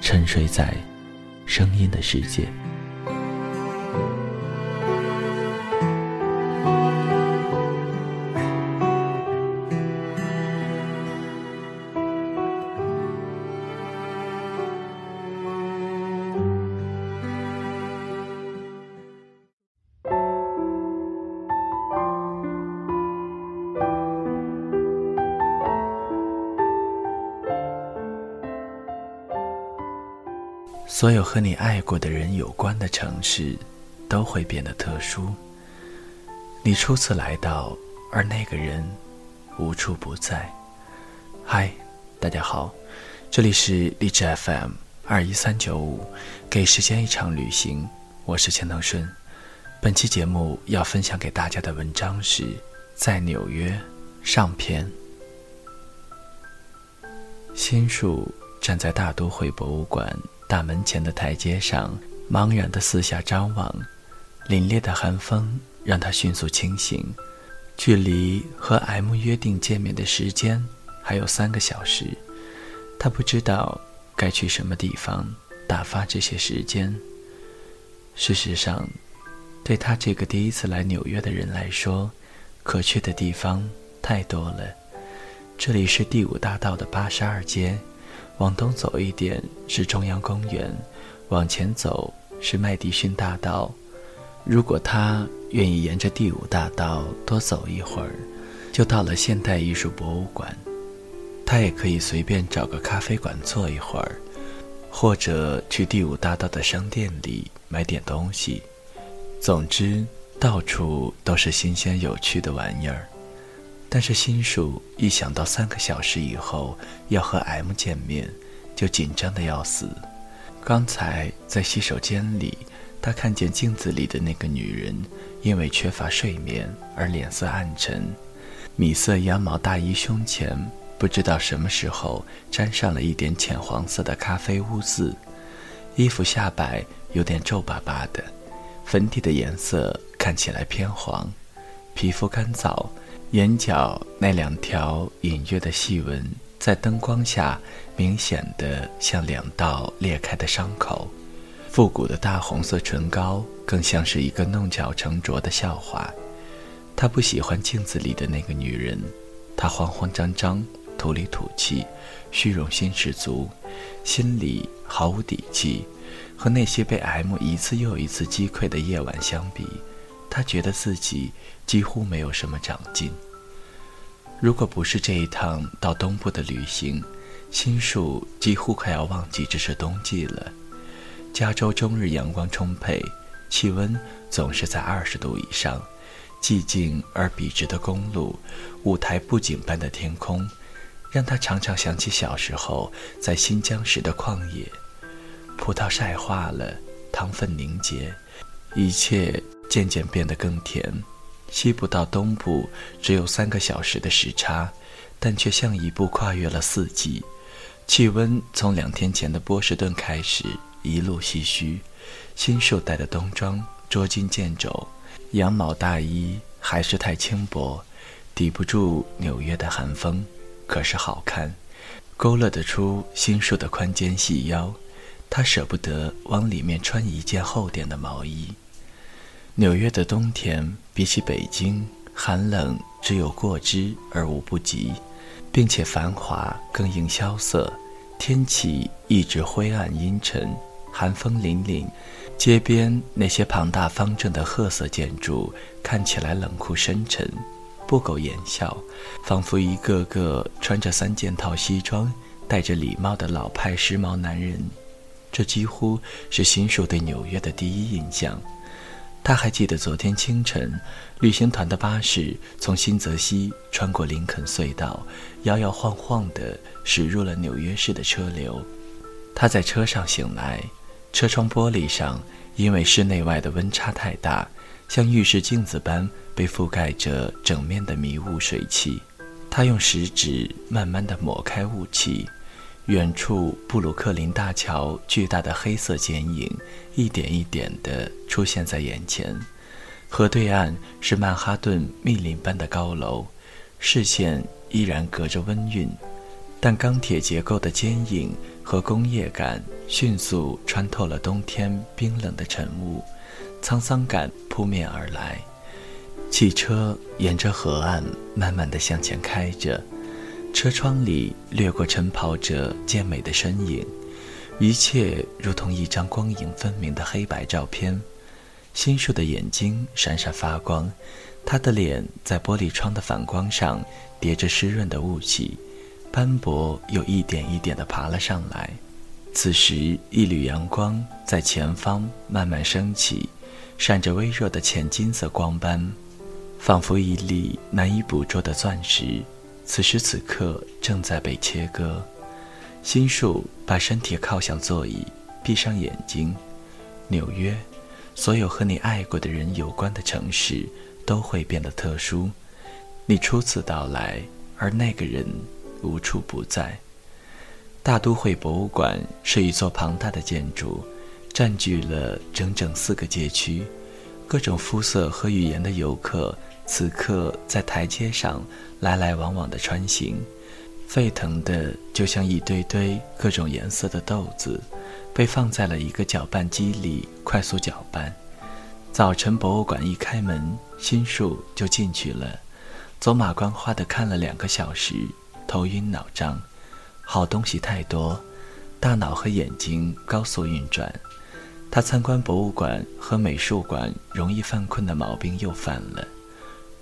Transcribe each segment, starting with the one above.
沉睡在声音的世界。所有和你爱过的人有关的城市，都会变得特殊。你初次来到，而那个人无处不在。嗨，大家好，这里是励志 FM 二一三九五，给时间一场旅行，我是钱腾顺。本期节目要分享给大家的文章是在纽约上篇。新树站在大都会博物馆。大门前的台阶上，茫然的四下张望，凛冽的寒风让他迅速清醒。距离和 M 约定见面的时间还有三个小时，他不知道该去什么地方打发这些时间。事实上，对他这个第一次来纽约的人来说，可去的地方太多了。这里是第五大道的八十二街。往东走一点是中央公园，往前走是麦迪逊大道。如果他愿意沿着第五大道多走一会儿，就到了现代艺术博物馆。他也可以随便找个咖啡馆坐一会儿，或者去第五大道的商店里买点东西。总之，到处都是新鲜有趣的玩意儿。但是心树一想到三个小时以后要和 M 见面，就紧张的要死。刚才在洗手间里，他看见镜子里的那个女人，因为缺乏睡眠而脸色暗沉，米色羊毛大衣胸前不知道什么时候沾上了一点浅黄色的咖啡污渍，衣服下摆有点皱巴巴的，粉底的颜色看起来偏黄，皮肤干燥。眼角那两条隐约的细纹，在灯光下明显的像两道裂开的伤口。复古的大红色唇膏更像是一个弄巧成拙的笑话。他不喜欢镜子里的那个女人，她慌慌张张、土里土气、虚荣心十足，心里毫无底气。和那些被 M 一次又一次击溃的夜晚相比。他觉得自己几乎没有什么长进。如果不是这一趟到东部的旅行，新树几乎快要忘记这是冬季了。加州终日阳光充沛，气温总是在二十度以上。寂静而笔直的公路，舞台布景般的天空，让他常常想起小时候在新疆时的旷野。葡萄晒化了，糖分凝结，一切。渐渐变得更甜。西部到东部只有三个小时的时差，但却像一步跨越了四季。气温从两天前的波士顿开始一路唏嘘。新树带的冬装捉襟见肘，羊毛大衣还是太轻薄，抵不住纽约的寒风。可是好看，勾勒得出新树的宽肩细腰。他舍不得往里面穿一件厚点的毛衣。纽约的冬天比起北京寒冷，只有过之而无不及，并且繁华更应萧瑟。天气一直灰暗阴沉，寒风凛凛，街边那些庞大方正的褐色建筑看起来冷酷深沉，不苟言笑，仿佛一个个穿着三件套西装、戴着礼帽的老派时髦男人。这几乎是新手对纽约的第一印象。他还记得昨天清晨，旅行团的巴士从新泽西穿过林肯隧道，摇摇晃晃地驶入了纽约市的车流。他在车上醒来。车窗玻璃上，因为室内外的温差太大，像浴室镜子般被覆盖着整面的迷雾水汽。他用食指慢慢地抹开雾气，远处布鲁克林大桥巨大的黑色剪影一点一点地出现在眼前。河对岸是曼哈顿密林般的高楼，视线依然隔着温韵，但钢铁结构的坚硬。和工业感迅速穿透了冬天冰冷的晨雾，沧桑感扑面而来。汽车沿着河岸慢慢地向前开着，车窗里掠过晨跑者健美的身影，一切如同一张光影分明的黑白照片。新树的眼睛闪闪发光，他的脸在玻璃窗的反光上叠着湿润的雾气。斑驳又一点一点地爬了上来。此时，一缕阳光在前方慢慢升起，闪着微弱的浅金色光斑，仿佛一粒难以捕捉的钻石。此时此刻正在被切割。心树把身体靠向座椅，闭上眼睛。纽约，所有和你爱过的人有关的城市，都会变得特殊。你初次到来，而那个人。无处不在。大都会博物馆是一座庞大的建筑，占据了整整四个街区。各种肤色和语言的游客此刻在台阶上来来往往的穿行，沸腾的就像一堆堆各种颜色的豆子，被放在了一个搅拌机里快速搅拌。早晨，博物馆一开门，新树就进去了，走马观花地看了两个小时。头晕脑胀，好东西太多，大脑和眼睛高速运转。他参观博物馆和美术馆容易犯困的毛病又犯了，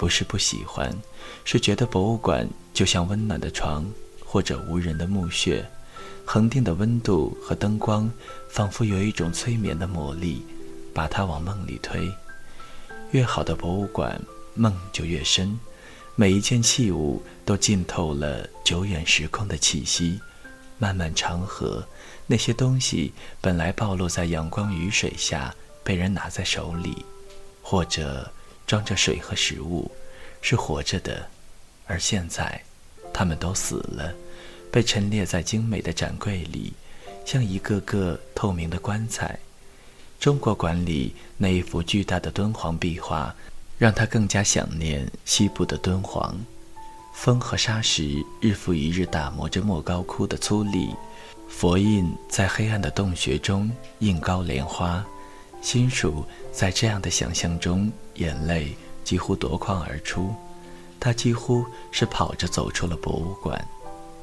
不是不喜欢，是觉得博物馆就像温暖的床或者无人的墓穴，恒定的温度和灯光仿佛有一种催眠的魔力，把它往梦里推。越好的博物馆，梦就越深。每一件器物都浸透了久远时空的气息。漫漫长河，那些东西本来暴露在阳光雨水下，被人拿在手里，或者装着水和食物，是活着的。而现在，它们都死了，被陈列在精美的展柜里，像一个个透明的棺材。中国馆里那一幅巨大的敦煌壁画。让他更加想念西部的敦煌，风和沙石日复一日打磨着莫高窟的粗砺，佛印在黑暗的洞穴中映高莲花。心属在这样的想象中，眼泪几乎夺眶而出。他几乎是跑着走出了博物馆。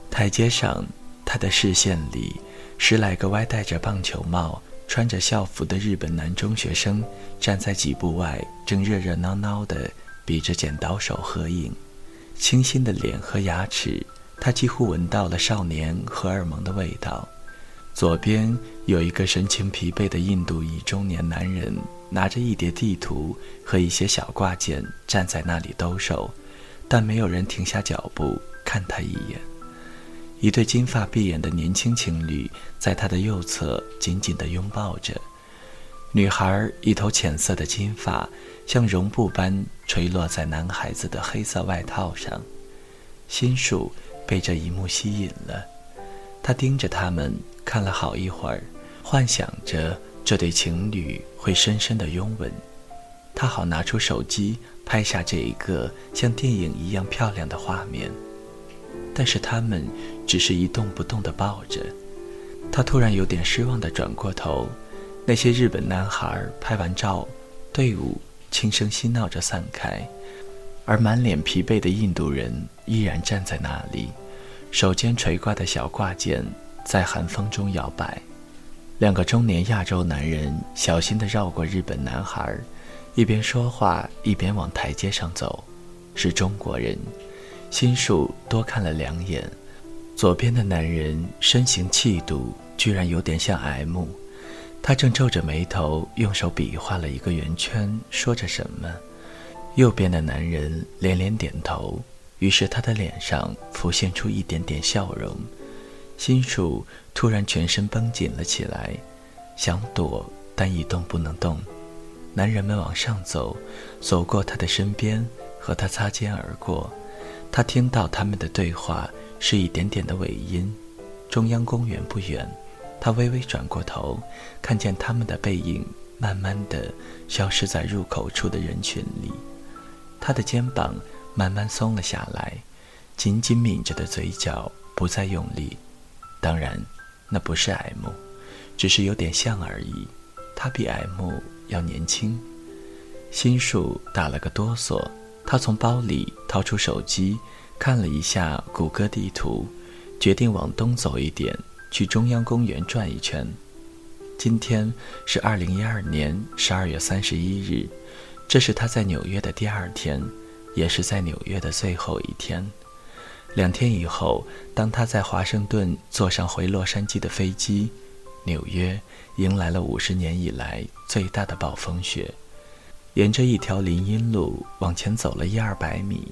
台阶上，他的视线里，十来个歪戴着棒球帽。穿着校服的日本男中学生站在几步外，正热热闹闹地比着剪刀手合影。清新的脸和牙齿，他几乎闻到了少年荷尔蒙的味道。左边有一个神情疲惫的印度裔中年男人，拿着一叠地图和一些小挂件站在那里兜售，但没有人停下脚步看他一眼。一对金发碧眼的年轻情侣在他的右侧紧紧地拥抱着。女孩一头浅色的金发像绒布般垂落在男孩子的黑色外套上。心树被这一幕吸引了，他盯着他们看了好一会儿，幻想着这对情侣会深深的拥吻。他好拿出手机拍下这一个像电影一样漂亮的画面。但是他们只是一动不动地抱着。他突然有点失望地转过头，那些日本男孩拍完照，队伍轻声嬉闹着散开，而满脸疲惫的印度人依然站在那里，手间垂挂的小挂件在寒风中摇摆。两个中年亚洲男人小心地绕过日本男孩，一边说话一边往台阶上走。是中国人，心术多看了两眼。左边的男人身形气度，居然有点像 M。他正皱着眉头，用手比划了一个圆圈，说着什么。右边的男人连连点头，于是他的脸上浮现出一点点笑容。心术突然全身绷紧了起来，想躲，但一动不能动。男人们往上走，走过他的身边，和他擦肩而过。他听到他们的对话是一点点的尾音。中央公园不远，他微微转过头，看见他们的背影慢慢的消失在入口处的人群里。他的肩膀慢慢松了下来，紧紧抿着的嘴角不再用力。当然，那不是 M，只是有点像而已。他比 M 要年轻。心术打了个哆嗦，他从包里掏出手机，看了一下谷歌地图，决定往东走一点，去中央公园转一圈。今天是二零一二年十二月三十一日，这是他在纽约的第二天，也是在纽约的最后一天。两天以后，当他在华盛顿坐上回洛杉矶的飞机，纽约迎来了五十年以来最大的暴风雪。沿着一条林荫路往前走了一二百米，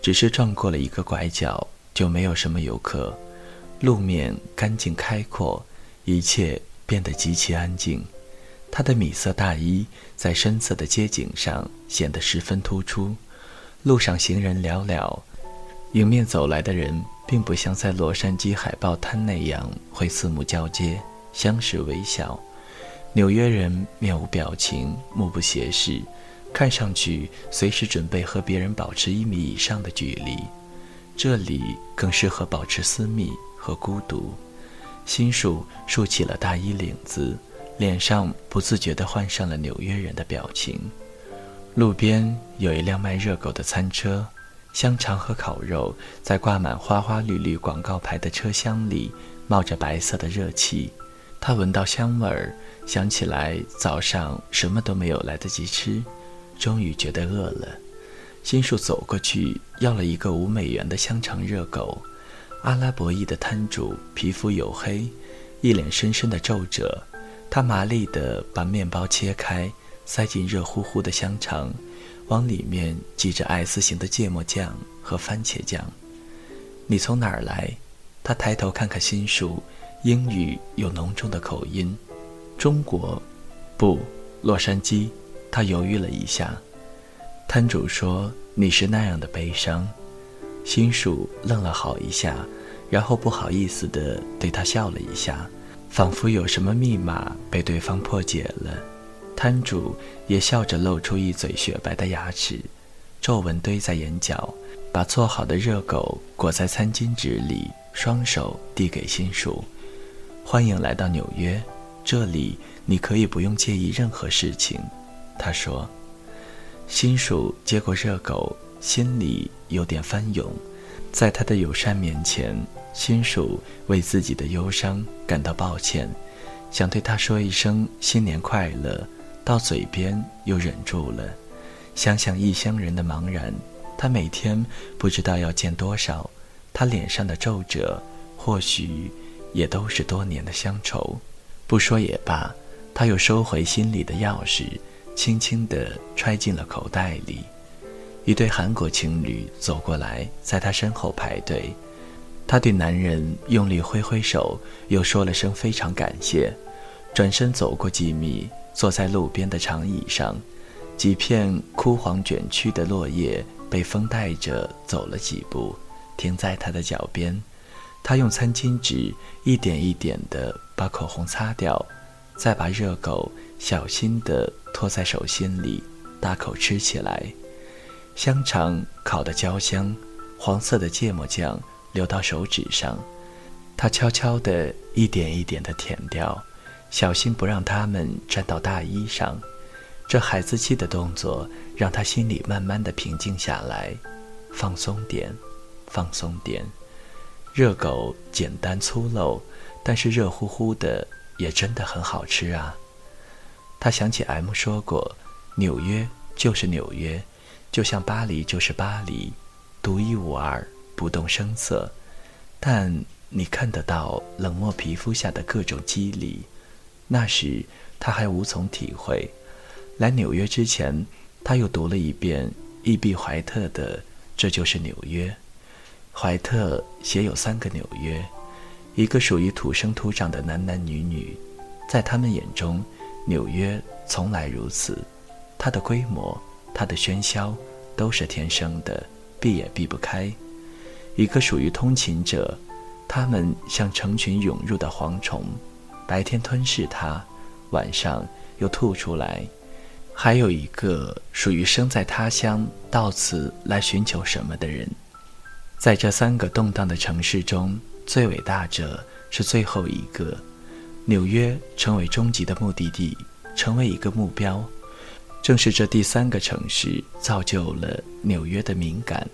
只是转过了一个拐角，就没有什么游客。路面干净开阔，一切变得极其安静。他的米色大衣在深色的街景上显得十分突出。路上行人寥寥。迎面走来的人，并不像在洛杉矶海报摊那样会四目交接、相视微笑。纽约人面无表情、目不斜视，看上去随时准备和别人保持一米以上的距离。这里更适合保持私密和孤独。心术竖起了大衣领子，脸上不自觉地换上了纽约人的表情。路边有一辆卖热狗的餐车。香肠和烤肉在挂满花花绿绿广告牌的车厢里冒着白色的热气，他闻到香味儿，想起来早上什么都没有来得及吃，终于觉得饿了。心术走过去要了一个五美元的香肠热狗。阿拉伯裔的摊主皮肤黝黑，一脸深深的皱褶，他麻利地把面包切开，塞进热乎乎的香肠。往里面挤着 S 型的芥末酱和番茄酱。你从哪儿来？他抬头看看心术，英语有浓重的口音。中国，不，洛杉矶。他犹豫了一下。摊主说：“你是那样的悲伤。”心术愣了好一下，然后不好意思地对他笑了一下，仿佛有什么密码被对方破解了。摊主也笑着露出一嘴雪白的牙齿，皱纹堆在眼角，把做好的热狗裹在餐巾纸里，双手递给心术：“欢迎来到纽约，这里你可以不用介意任何事情。”他说。心术接过热狗，心里有点翻涌，在他的友善面前，心术为自己的忧伤感到抱歉，想对他说一声新年快乐。到嘴边又忍住了，想想异乡人的茫然，他每天不知道要见多少，他脸上的皱褶，或许也都是多年的乡愁。不说也罢，他又收回心里的钥匙，轻轻地揣进了口袋里。一对韩国情侣走过来，在他身后排队，他对男人用力挥挥手，又说了声非常感谢，转身走过几米。坐在路边的长椅上，几片枯黄卷曲的落叶被风带着走了几步，停在他的脚边。他用餐巾纸一点一点地把口红擦掉，再把热狗小心地托在手心里，大口吃起来。香肠烤得焦香，黄色的芥末酱流到手指上，他悄悄地一点一点地舔掉。小心不让它们沾到大衣上，这孩子气的动作让他心里慢慢的平静下来，放松点，放松点。热狗简单粗陋，但是热乎乎的，也真的很好吃啊。他想起 M 说过，纽约就是纽约，就像巴黎就是巴黎，独一无二，不动声色。但你看得到冷漠皮肤下的各种肌理。那时他还无从体会。来纽约之前，他又读了一遍伊碧怀特的《这就是纽约》。怀特写有三个纽约，一个属于土生土长的男男女女，在他们眼中，纽约从来如此。它的规模，它的喧嚣，都是天生的，避也避不开。一个属于通勤者，他们像成群涌入的蝗虫，白天吞噬它，晚上又吐出来。还有一个属于生在他乡，到此来寻求什么的人。在这三个动荡的城市中，最伟大者是最后一个。纽约成为终极的目的地，成为一个目标。正是这第三个城市造就了纽约的敏感，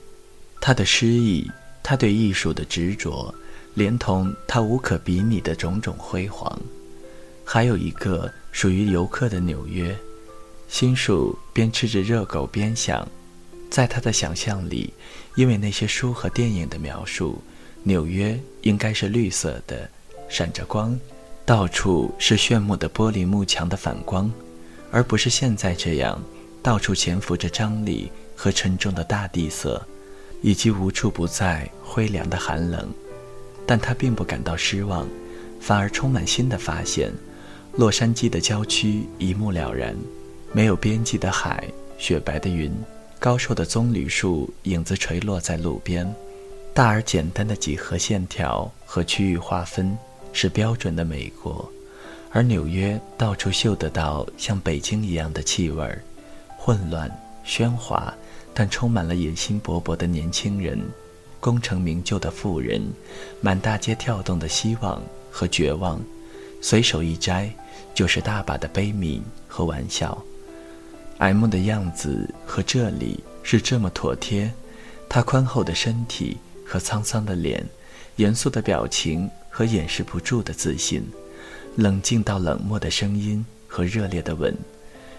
他的诗意，他对艺术的执着，连同他无可比拟的种种辉煌。还有一个属于游客的纽约，心树边吃着热狗边想。在他的想象里，因为那些书和电影的描述，纽约应该是绿色的，闪着光，到处是炫目的玻璃幕墙的反光，而不是现在这样，到处潜伏着张力和沉重的大地色，以及无处不在灰凉的寒冷。但他并不感到失望，反而充满新的发现。洛杉矶的郊区一目了然，没有边际的海，雪白的云。高瘦的棕榈树影子垂落在路边，大而简单的几何线条和区域划分是标准的美国，而纽约到处嗅得到像北京一样的气味，混乱喧哗，但充满了野心勃勃的年轻人，功成名就的富人，满大街跳动的希望和绝望，随手一摘就是大把的悲悯和玩笑。M 的样子和这里是这么妥帖，他宽厚的身体和沧桑的脸，严肃的表情和掩饰不住的自信，冷静到冷漠的声音和热烈的吻，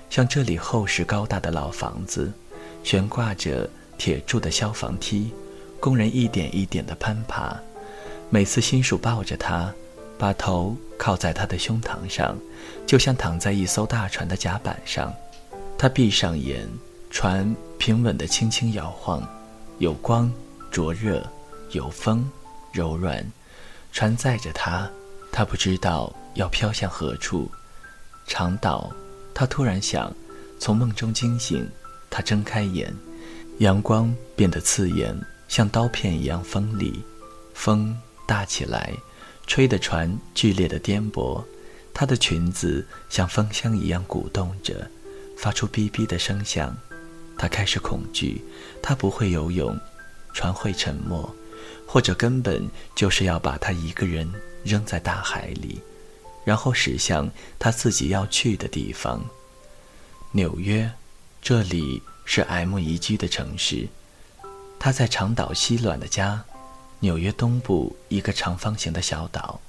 像这里厚实高大的老房子，悬挂着铁柱的消防梯，工人一点一点地攀爬。每次新树抱着他，把头靠在他的胸膛上，就像躺在一艘大船的甲板上。他闭上眼，船平稳地轻轻摇晃，有光，灼热；有风，柔软。船载着他，他不知道要飘向何处。长岛，他突然想，从梦中惊醒。他睁开眼，阳光变得刺眼，像刀片一样锋利。风大起来，吹得船剧烈的颠簸。她的裙子像风箱一样鼓动着。发出哔哔的声响，她开始恐惧。她不会游泳，船会沉没，或者根本就是要把她一个人扔在大海里，然后驶向她自己要去的地方——纽约。这里是 M 宜居的城市。他在长岛西卵的家，纽约东部一个长方形的小岛，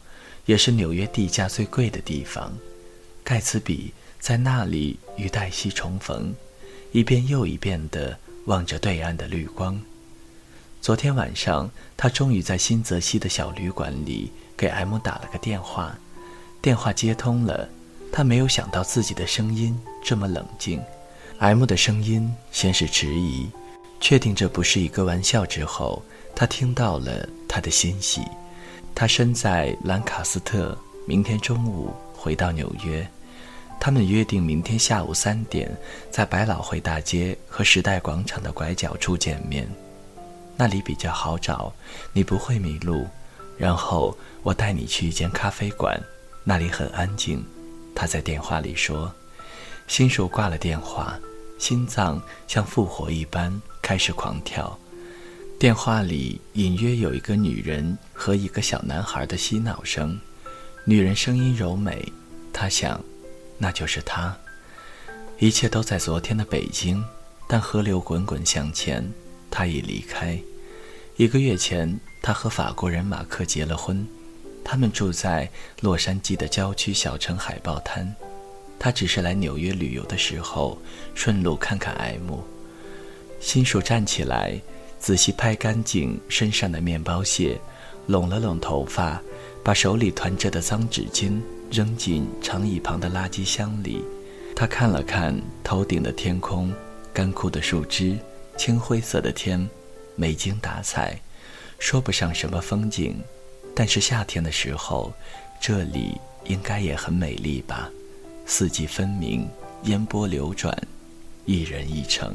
也是纽约地价最贵的地方——盖茨比。在那里与黛西重逢，一遍又一遍地望着对岸的绿光。昨天晚上，他终于在新泽西的小旅馆里给 M 打了个电话。电话接通了，他没有想到自己的声音这么冷静。M 的声音先是迟疑，确定这不是一个玩笑之后，他听到了他的欣喜。他身在兰卡斯特，明天中午回到纽约。他们约定明天下午三点，在百老汇大街和时代广场的拐角处见面，那里比较好找，你不会迷路。然后我带你去一间咖啡馆，那里很安静。他在电话里说。新手挂了电话，心脏像复活一般开始狂跳。电话里隐约有一个女人和一个小男孩的嬉闹声，女人声音柔美，他想。那就是他，一切都在昨天的北京，但河流滚滚向前，他已离开。一个月前，他和法国人马克结了婚，他们住在洛杉矶的郊区小城海豹滩。他只是来纽约旅游的时候，顺路看看 M。新手站起来，仔细拍干净身上的面包屑，拢了拢头发，把手里团着的脏纸巾扔进长椅旁的垃圾箱里。他看了看头顶的天空，干枯的树枝，青灰色的天，没精打采，说不上什么风景。但是夏天的时候，这里应该也很美丽吧？四季分明，烟波流转，一人一城。